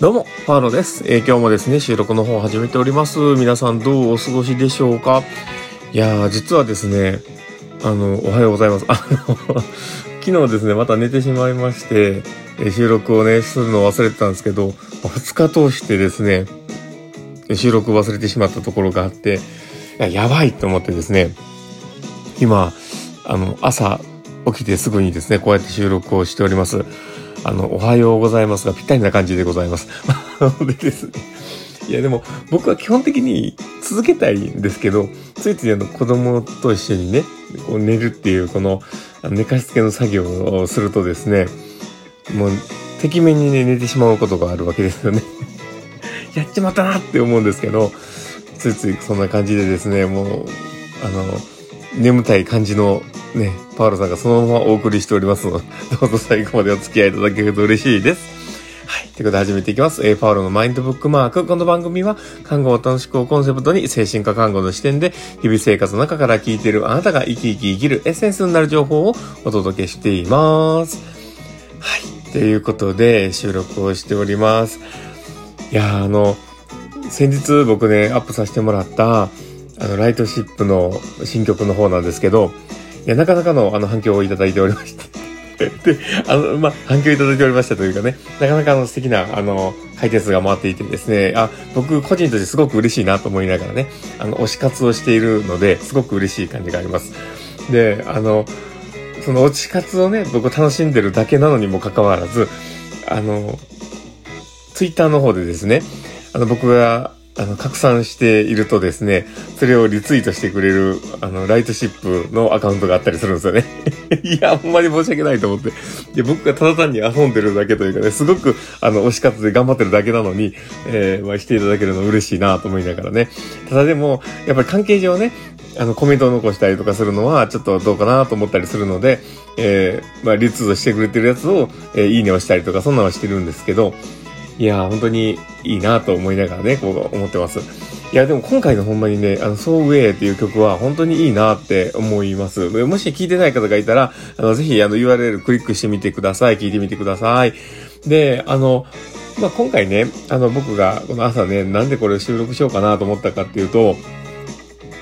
どうも、パーロです。えー今日もですね、収録の方を始めております。皆さんどうお過ごしでしょうか？いやー、実はですね、あの、おはようございます。あの、昨日ですね、また寝てしまいまして、え収録をね、するのを忘れてたんですけど、2日通してですね、収録忘れてしまったところがあって、ややばいと思ってですね、今、あの、朝起きてすぐにですね、こうやって収録をしております。あの、おはようございますが、ぴったりな感じでございます。でですね。いや、でも、僕は基本的に続けたいんですけど、ついついあの、子供と一緒にね、こう寝るっていう、この、あの寝かしつけの作業をするとですね、もう、てきめんにね、寝てしまうことがあるわけですよね。やっちまったなって思うんですけど、ついついそんな感じでですね、もう、あの、眠たい感じのね、パウロさんがそのままお送りしておりますので、どうぞ最後までお付き合いいただけると嬉しいです。はい。ということで始めていきます。えー、パウロのマインドブックマーク。この番組は、看護を楽しくをコンセプトに、精神科看護の視点で、日々生活の中から聞いているあなたが生き生き生きるエッセンスになる情報をお届けしています。はい。ということで、収録をしております。いや、あの、先日僕ね、アップさせてもらった、あの、ライトシップの新曲の方なんですけど、や、なかなかのあの反響をいただいておりまして。で、あの、まあ、反響いただいておりましたというかね、なかなかあの素敵な、あの、回転数が回っていてですね、あ、僕個人としてすごく嬉しいなと思いながらね、あの、推し活をしているので、すごく嬉しい感じがあります。で、あの、その推し活をね、僕楽しんでるだけなのにもかかわらず、あの、ツイッターの方でですね、あの、僕が、あの、拡散しているとですね、それをリツイートしてくれる、あの、ライトシップのアカウントがあったりするんですよね。いや、ほんまに申し訳ないと思って。で、僕がただ単に遊んでるだけというかね、すごく、あの、推し活で頑張ってるだけなのに、えー、まあ、していただけるの嬉しいなと思いながらね。ただでも、やっぱり関係上ね、あの、コメントを残したりとかするのは、ちょっとどうかなと思ったりするので、えー、まあ、リツイートしてくれてるやつを、えー、いいねをしたりとか、そんなのはしてるんですけど、いや、本当にいいなと思いながらね、こう思ってます。いや、でも今回のほんまにね、あの、So Way っていう曲は本当にいいなって思います。もし聞いてない方がいたら、あの、ぜひあの URL クリックしてみてください。聞いてみてください。で、あの、まあ、今回ね、あの、僕がこの朝ね、なんでこれを収録しようかなと思ったかっていうと、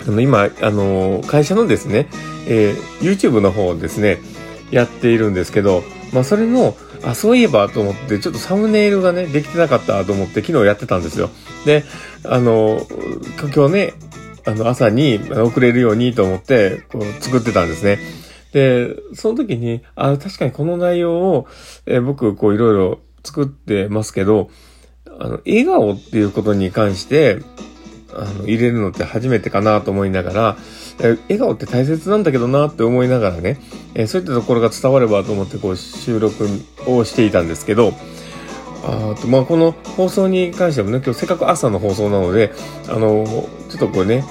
あの、今、あの、会社のですね、えー YouTube の方をですね、やっているんですけど、まあ、それの、あ、そういえばと思って、ちょっとサムネイルがね、できてなかったと思って、昨日やってたんですよ。で、あの、今日ね、あの、朝にあの送れるようにと思って、こう、作ってたんですね。で、その時に、あ、確かにこの内容を、え僕、こう、いろいろ作ってますけど、あの、笑顔っていうことに関して、あの、入れるのって初めてかなと思いながら、え笑顔って大切なんだけどなって思いながらね、えそういったところが伝わればと思ってこう収録をしていたんですけど、あとまあ、この放送に関してもね、今日せっかく朝の放送なので、あの、ちょっとこうね、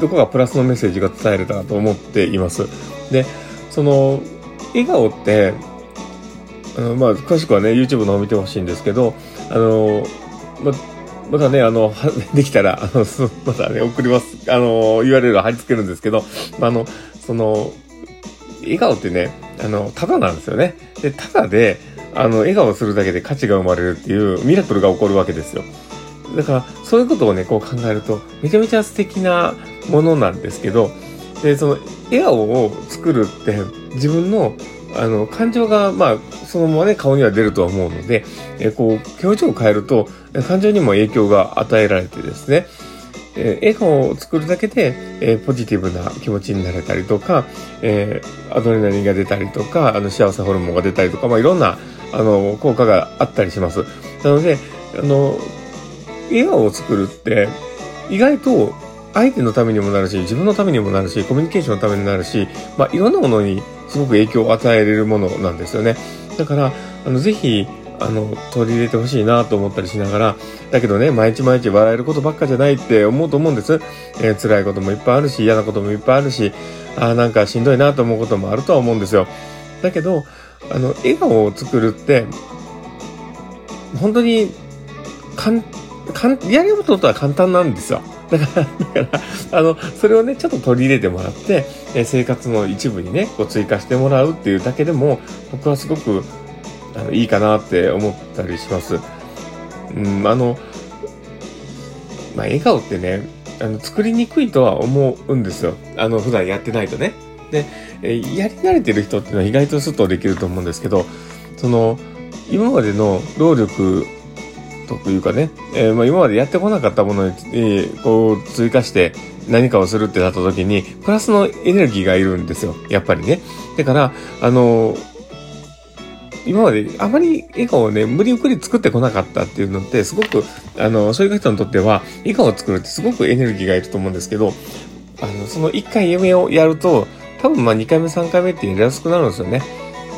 どこがプラスのメッセージが伝えれたらと思っています。で、その、笑顔って、あの、まあ、詳しくはね、YouTube の方見てほしいんですけど、あの、まあ、またね、あの、できたら、あの、またね、送ります。あの、URL を貼り付けるんですけど、まああの、その、笑顔ってね、あの、ただなんですよね。で、ただで、あの、笑顔するだけで価値が生まれるっていうミラクルが起こるわけですよ。だから、そういうことをね、こう考えると、めちゃめちゃ素敵なものなんですけど、で、その、笑顔を作るって、自分の、あの、感情が、まあ、そのままね、顔には出るとは思うので、えこう、表情を変えると、感情にも影響が与えられてですね、えー笑顔を作るだけで、えポジティブな気持ちになれたりとか、えアドレナリンが出たりとか、あの、幸せホルモンが出たりとか、まあ、いろんな、あの、効果があったりします。なので、あの、笑顔を作るって、意外と相手のためにもなるし、自分のためにもなるし、コミュニケーションのためになるし、まあ、いろんなものにすごく影響を与えれるものなんですよね。だから、あの、ぜひ、あの、取り入れてほしいなと思ったりしながら、だけどね、毎日毎日笑えることばっかじゃないって思うと思うんです。えー辛いこともいっぱいあるし、嫌なこともいっぱいあるし、あーなんかしんどいなと思うこともあるとは思うんですよ。だけど、あの、笑顔を作るって、本当に、かん、かん、やることは簡単なんですよ。だから、だから、あの、それをね、ちょっと取り入れてもらって、え生活の一部にね、こう追加してもらうっていうだけでも、僕はすごく、あの、いいかなって思ったりします。うん、あの、まあ、笑顔ってね、あの、作りにくいとは思うんですよ。あの、普段やってないとね。で、えやり慣れてる人っていうのは意外とすっとできると思うんですけど、その、今までの労力というかね、えー、まあ今までやってこなかったものに、えー、こう追加して何かをするってなった時に、プラスのエネルギーがいるんですよ。やっぱりね。だから、あの今まであまり笑顔をね、無理ゆっくり作ってこなかったっていうのって、すごく、あの、そういう人にとっては、笑顔を作るってすごくエネルギーがいると思うんですけど、あの、その1回夢をやると、多分まあ2回目3回目ってやりやすくなるんですよね。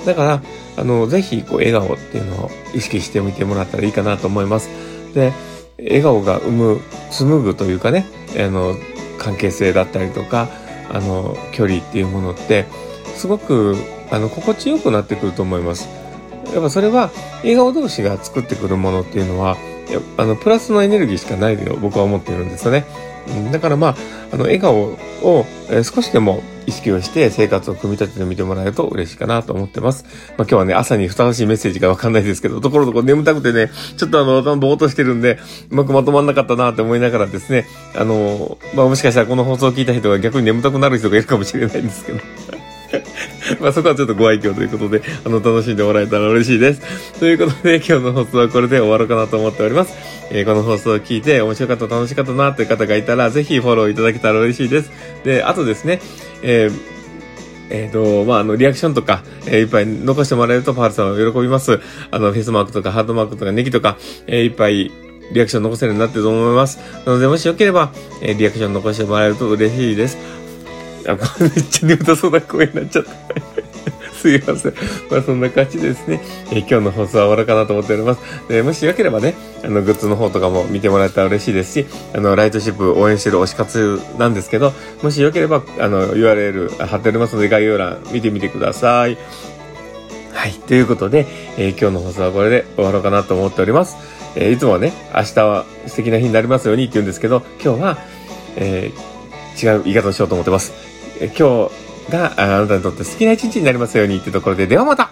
だから、あの、ぜひ、こう、笑顔っていうのを意識してみてもらったらいいかなと思います。で、笑顔が生む、紡ぐというかね、あの、関係性だったりとか、あの、距離っていうものって、すごく、あの、心地よくなってくると思います。やっぱそれは、笑顔同士が作ってくるものっていうのは、あの、プラスのエネルギーしかないと僕は思っているんですよね。だからまあ、あの、笑顔を、少しでも意識をして生活を組み立ててみてもらえると嬉しいかなと思ってます。まあ今日はね、朝にふさわしいメッセージがわかんないですけど、ところどころ眠たくてね、ちょっとあの、頭ぼーっとしてるんで、うまくまとまんなかったなって思いながらですね、あの、まあもしかしたらこの放送を聞いた人が逆に眠たくなる人がいるかもしれないんですけど。まあそこはちょっとご愛嬌ということで、あの、楽しんでもらえたら嬉しいです。ということで、今日の放送はこれで終わるかなと思っております。えー、この放送を聞いて面白かった、楽しかったなという方がいたら、ぜひフォローいただけたら嬉しいです。で、あとですね、えーえっ、ー、と、まあ、あの、リアクションとか、えー、いっぱい残してもらえると、パールさんは喜びます。あの、フェイスマークとか、ハートマークとか、ネギとか、えー、いっぱい、リアクション残せるようになってると思います。なので、もしよければ、え、リアクション残してもらえると嬉しいです。あ、めっちゃ眠たそうな声になっちゃった。すいません。まあそんな感じですね。えー、今日の放送は終わるかなと思っております。でもしよければね、あの、グッズの方とかも見てもらえたら嬉しいですし、あの、ライトシップ応援してる推し活なんですけど、もしよければ、あの、URL 貼っておりますので概要欄見てみてください。はい。ということで、えー、今日の放送はこれで終わろうかなと思っております。えー、いつもはね、明日は素敵な日になりますようにって言うんですけど、今日は、え、違う言い方をしようと思ってます。今日があなたにとって好きな一日になりますようにってところで、ではまた